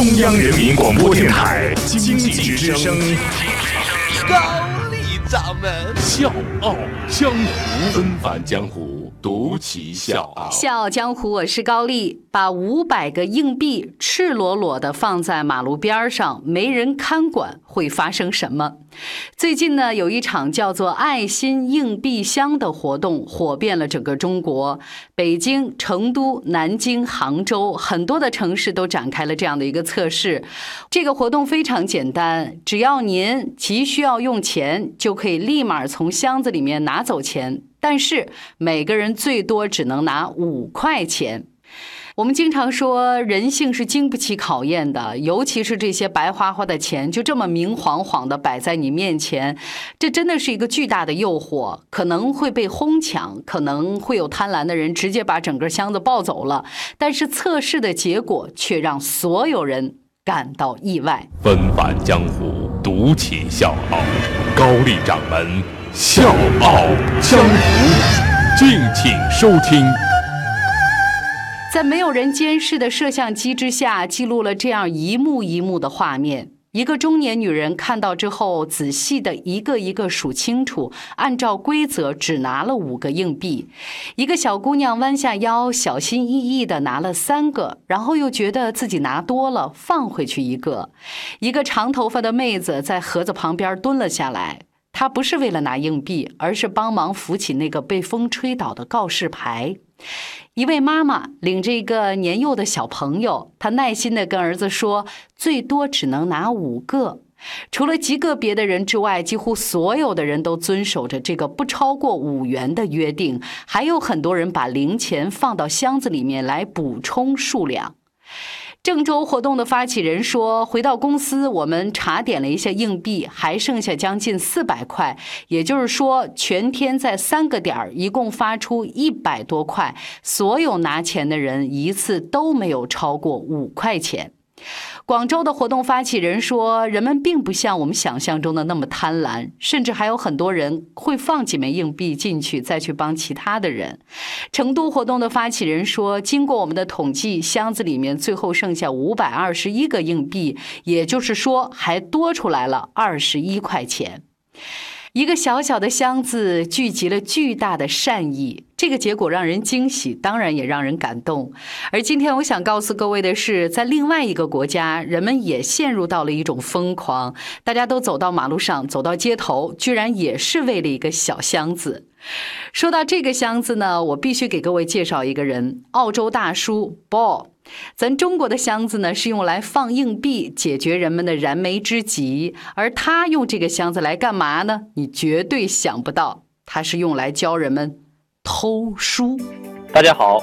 中央人民广播电台经济之声，高丽掌门。笑傲江湖，纷繁江湖。独其笑傲，笑傲江湖，我是高丽。把五百个硬币赤裸裸地放在马路边上，没人看管，会发生什么？最近呢，有一场叫做“爱心硬币箱”的活动，火遍了整个中国。北京、成都、南京、杭州，很多的城市都展开了这样的一个测试。这个活动非常简单，只要您急需要用钱，就可以立马从箱子里面拿走钱。但是每个人最多只能拿五块钱。我们经常说人性是经不起考验的，尤其是这些白花花的钱，就这么明晃晃的摆在你面前，这真的是一个巨大的诱惑，可能会被哄抢，可能会有贪婪的人直接把整个箱子抱走了。但是测试的结果却让所有人感到意外。纷繁江湖，独起笑傲，高丽掌门。笑傲江湖，敬请收听。在没有人监视的摄像机之下，记录了这样一幕一幕的画面。一个中年女人看到之后，仔细的一个一个数清楚，按照规则只拿了五个硬币。一个小姑娘弯下腰，小心翼翼的拿了三个，然后又觉得自己拿多了，放回去一个。一个长头发的妹子在盒子旁边蹲了下来。他不是为了拿硬币，而是帮忙扶起那个被风吹倒的告示牌。一位妈妈领着一个年幼的小朋友，她耐心地跟儿子说：“最多只能拿五个。”除了极个别的人之外，几乎所有的人都遵守着这个不超过五元的约定。还有很多人把零钱放到箱子里面来补充数量。郑州活动的发起人说：“回到公司，我们查点了一下硬币，还剩下将近四百块。也就是说，全天在三个点儿，一共发出一百多块。所有拿钱的人一次都没有超过五块钱。”广州的活动发起人说：“人们并不像我们想象中的那么贪婪，甚至还有很多人会放几枚硬币进去，再去帮其他的人。”成都活动的发起人说：“经过我们的统计，箱子里面最后剩下五百二十一个硬币，也就是说，还多出来了二十一块钱。”一个小小的箱子聚集了巨大的善意，这个结果让人惊喜，当然也让人感动。而今天我想告诉各位的是，在另外一个国家，人们也陷入到了一种疯狂，大家都走到马路上，走到街头，居然也是为了一个小箱子。说到这个箱子呢，我必须给各位介绍一个人——澳洲大叔 Ball。咱中国的箱子呢，是用来放硬币，解决人们的燃眉之急。而他用这个箱子来干嘛呢？你绝对想不到，他是用来教人们偷书。大家好，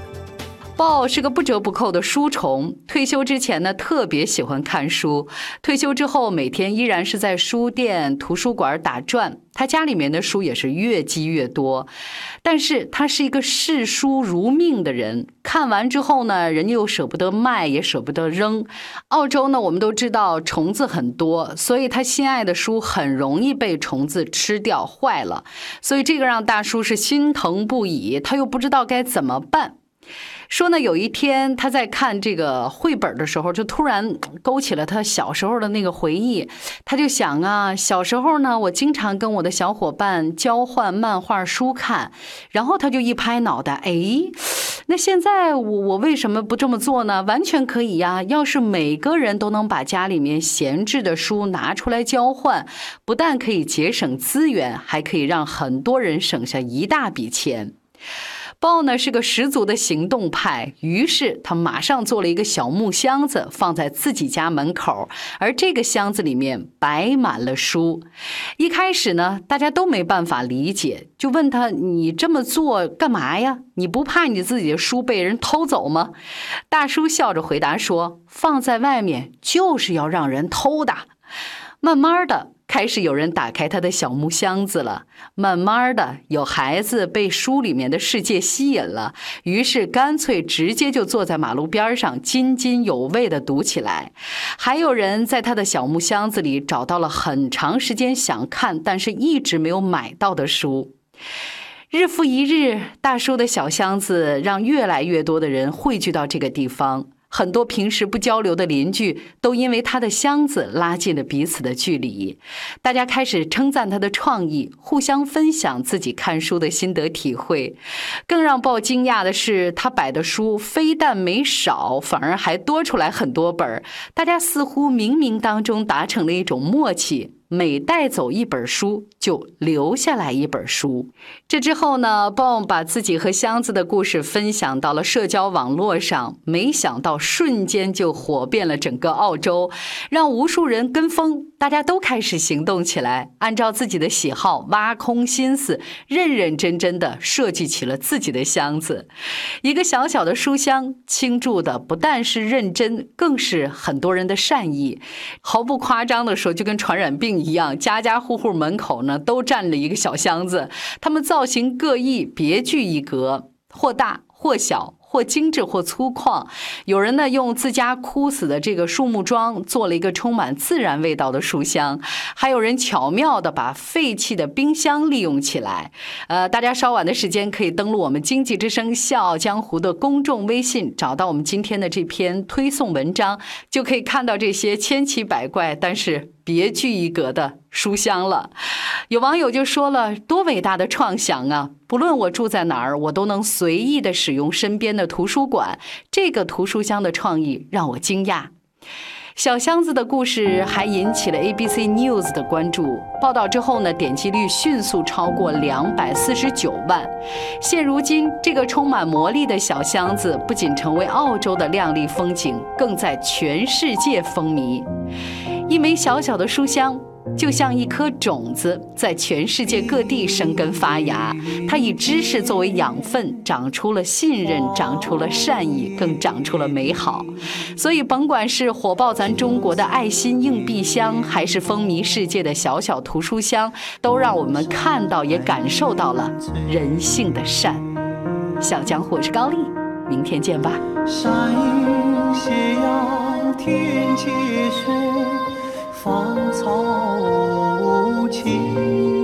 豹是个不折不扣的书虫。退休之前呢，特别喜欢看书；退休之后，每天依然是在书店、图书馆打转。他家里面的书也是越积越多。但是他是一个视书如命的人，看完之后呢，人家又舍不得卖，也舍不得扔。澳洲呢，我们都知道虫子很多，所以他心爱的书很容易被虫子吃掉坏了。所以这个让大叔是心疼不已，他又不知道该怎么办。说呢，有一天他在看这个绘本的时候，就突然勾起了他小时候的那个回忆。他就想啊，小时候呢，我经常跟我的小伙伴交换漫画书看。然后他就一拍脑袋，哎，那现在我我为什么不这么做呢？完全可以呀！要是每个人都能把家里面闲置的书拿出来交换，不但可以节省资源，还可以让很多人省下一大笔钱。豹呢是个十足的行动派，于是他马上做了一个小木箱子，放在自己家门口。而这个箱子里面摆满了书。一开始呢，大家都没办法理解，就问他：“你这么做干嘛呀？你不怕你自己的书被人偷走吗？”大叔笑着回答说：“放在外面就是要让人偷的。”慢慢的。开始有人打开他的小木箱子了。慢慢的，有孩子被书里面的世界吸引了，于是干脆直接就坐在马路边上，津津有味的读起来。还有人在他的小木箱子里找到了很长时间想看，但是一直没有买到的书。日复一日，大叔的小箱子让越来越多的人汇聚到这个地方。很多平时不交流的邻居，都因为他的箱子拉近了彼此的距离。大家开始称赞他的创意，互相分享自己看书的心得体会。更让鲍惊讶的是，他摆的书非但没少，反而还多出来很多本儿。大家似乎冥冥当中达成了一种默契。每带走一本书，就留下来一本书。这之后呢，Bom 把自己和箱子的故事分享到了社交网络上，没想到瞬间就火遍了整个澳洲，让无数人跟风。大家都开始行动起来，按照自己的喜好挖空心思，认认真真的设计起了自己的箱子。一个小小的书箱，倾注的不但是认真，更是很多人的善意。毫不夸张的说，就跟传染病一样，家家户户门口呢都站了一个小箱子，它们造型各异，别具一格，或大或小。或精致或粗犷，有人呢用自家枯死的这个树木桩做了一个充满自然味道的书香，还有人巧妙的把废弃的冰箱利用起来。呃，大家稍晚的时间可以登录我们经济之声《笑傲江湖》的公众微信，找到我们今天的这篇推送文章，就可以看到这些千奇百怪，但是。别具一格的书香了，有网友就说了：“多伟大的创想啊！不论我住在哪儿，我都能随意的使用身边的图书馆。这个图书箱的创意让我惊讶。”小箱子的故事还引起了 ABC News 的关注。报道之后呢，点击率迅速超过两百四十九万。现如今，这个充满魔力的小箱子不仅成为澳洲的亮丽风景，更在全世界风靡。一枚小小的书香，就像一颗种子，在全世界各地生根发芽。它以知识作为养分，长出了信任，长出了善意，更长出了美好。所以，甭管是火爆咱中国的爱心硬币箱，还是风靡世界的小小图书箱，都让我们看到也感受到了人性的善。小江湖，是高丽，明天见吧。山阴斜阳，天接水。芳草无情，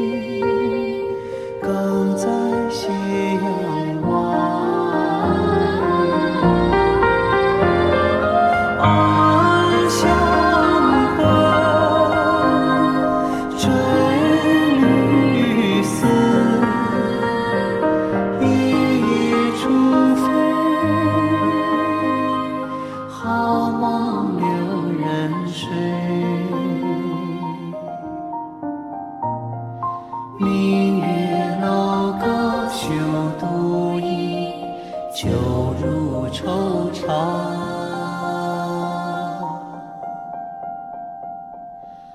惆怅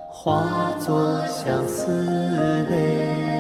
化作相思泪。